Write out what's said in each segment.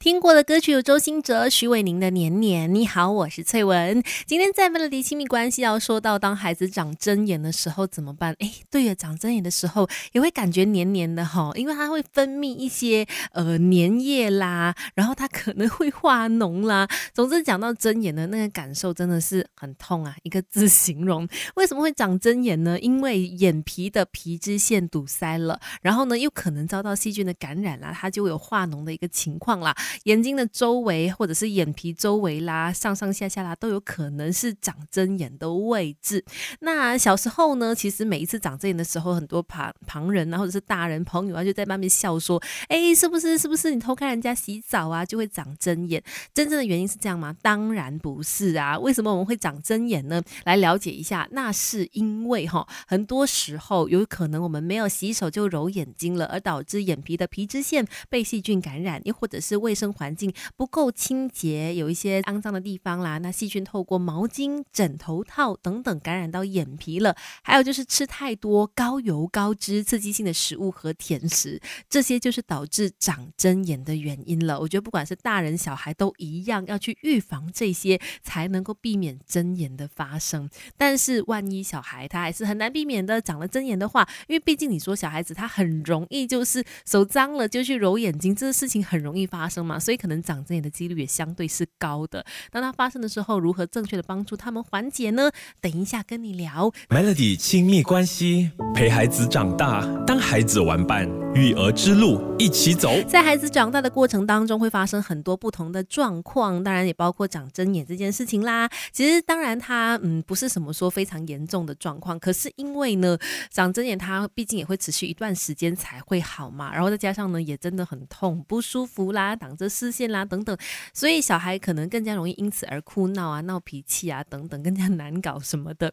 听过的歌曲有周兴哲、徐伟宁的《年年》。你好，我是翠文。今天在 Melody 亲密关系要说到，当孩子长针眼的时候怎么办？哎，对呀，长针眼的时候也会感觉黏黏的哈，因为它会分泌一些呃粘液啦，然后它可能会化脓啦。总之讲到针眼的那个感受真的是很痛啊，一个字形容。为什么会长针眼呢？因为眼皮的皮脂腺堵塞了，然后呢又可能遭到细菌的感染啦，它就有化脓的一个情况啦。眼睛的周围或者是眼皮周围啦，上上下下啦，都有可能是长针眼的位置。那小时候呢，其实每一次长针眼的时候，很多旁旁人啊，或者是大人朋友啊，就在外面笑说：“哎，是不是是不是你偷看人家洗澡啊，就会长针眼？”真正的原因是这样吗？当然不是啊。为什么我们会长针眼呢？来了解一下，那是因为哈，很多时候有可能我们没有洗手就揉眼睛了，而导致眼皮的皮脂腺被细菌感染，又或者是为卫生环境不够清洁，有一些肮脏的地方啦，那细菌透过毛巾、枕头套等等感染到眼皮了。还有就是吃太多高油高脂、刺激性的食物和甜食，这些就是导致长针眼的原因了。我觉得不管是大人小孩都一样，要去预防这些，才能够避免针眼的发生。但是万一小孩他还是很难避免的长了针眼的话，因为毕竟你说小孩子他很容易就是手脏了就去揉眼睛，这个事情很容易发生。嘛，所以可能长针眼的几率也相对是高的。当它发生的时候，如何正确的帮助他们缓解呢？等一下跟你聊。Melody 亲密关系，陪孩子长大，当孩子玩伴，育儿之路一起走。在孩子长大的过程当中，会发生很多不同的状况，当然也包括长针眼这件事情啦。其实当然它嗯不是什么说非常严重的状况，可是因为呢长针眼它毕竟也会持续一段时间才会好嘛，然后再加上呢也真的很痛不舒服啦。挡着视线啦，等等，所以小孩可能更加容易因此而哭闹啊、闹脾气啊，等等，更加难搞什么的。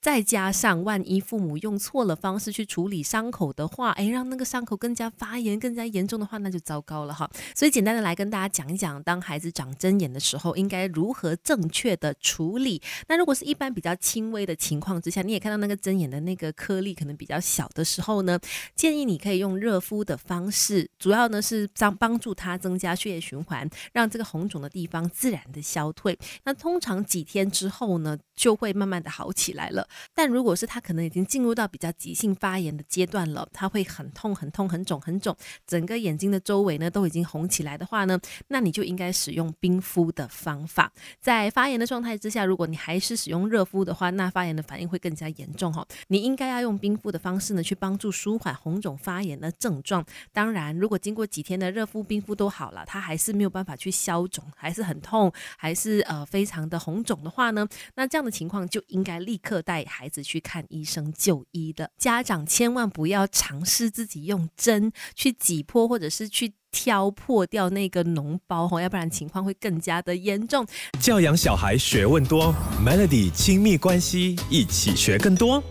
再加上万一父母用错了方式去处理伤口的话，哎，让那个伤口更加发炎、更加严重的话，那就糟糕了哈。所以简单的来跟大家讲一讲，当孩子长针眼的时候，应该如何正确的处理。那如果是一般比较轻微的情况之下，你也看到那个针眼的那个颗粒可能比较小的时候呢，建议你可以用热敷的方式，主要呢是帮帮助他增加。血液循环，让这个红肿的地方自然的消退。那通常几天之后呢，就会慢慢的好起来了。但如果是他可能已经进入到比较急性发炎的阶段了，他会很痛、很痛、很肿、很肿，整个眼睛的周围呢都已经红起来的话呢，那你就应该使用冰敷的方法。在发炎的状态之下，如果你还是使用热敷的话，那发炎的反应会更加严重哈。你应该要用冰敷的方式呢，去帮助舒缓红肿发炎的症状。当然，如果经过几天的热敷、冰敷都好了。他还是没有办法去消肿，还是很痛，还是呃非常的红肿的话呢，那这样的情况就应该立刻带孩子去看医生就医的。家长千万不要尝试自己用针去挤破或者是去挑破掉那个脓包哈，要不然情况会更加的严重。教养小孩学问多，Melody 亲密关系一起学更多。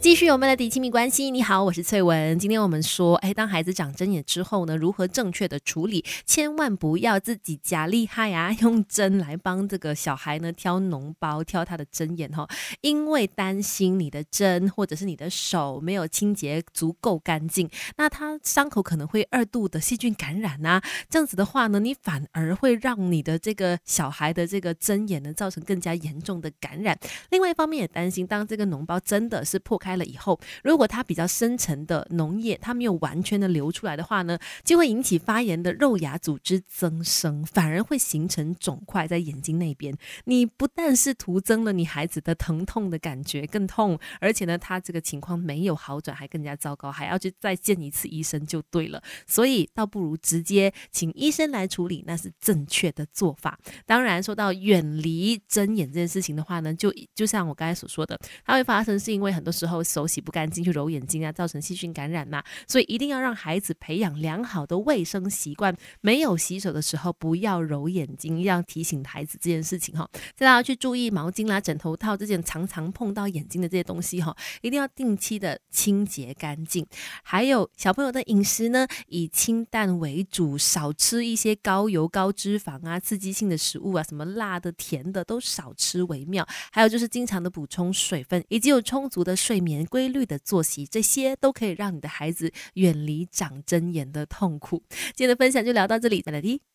继续我们的底亲密关系。你好，我是翠文。今天我们说，哎，当孩子长针眼之后呢，如何正确的处理？千万不要自己假厉害啊，用针来帮这个小孩呢挑脓包、挑他的针眼哈。因为担心你的针或者是你的手没有清洁足够干净，那他伤口可能会二度的细菌感染啊。这样子的话呢，你反而会让你的这个小孩的这个针眼呢造成更加严重的感染。另外一方面也担心，当这个脓包真的是破开了以后，如果它比较深层的脓液它没有完全的流出来的话呢，就会引起发炎的肉芽组织增生，反而会形成肿块在眼睛那边。你不但是徒增了你孩子的疼痛的感觉更痛，而且呢，他这个情况没有好转，还更加糟糕，还要去再见一次医生就对了。所以倒不如直接请医生来处理，那是正确的做法。当然，说到远离针眼这件事情的话呢，就就像我刚才所说的，它会发生是因为很多。时候手洗不干净去揉眼睛啊，造成细菌感染嘛，所以一定要让孩子培养良好的卫生习惯。没有洗手的时候不要揉眼睛，要提醒孩子这件事情哈。再要去注意毛巾啦、枕头套这件常常碰到眼睛的这些东西哈，一定要定期的清洁干净。还有小朋友的饮食呢，以清淡为主，少吃一些高油高脂肪啊、刺激性的食物啊，什么辣的、甜的都少吃为妙。还有就是经常的补充水分，以及有充足的。睡眠规律的作息，这些都可以让你的孩子远离长针眼的痛苦。今天的分享就聊到这里，再来听。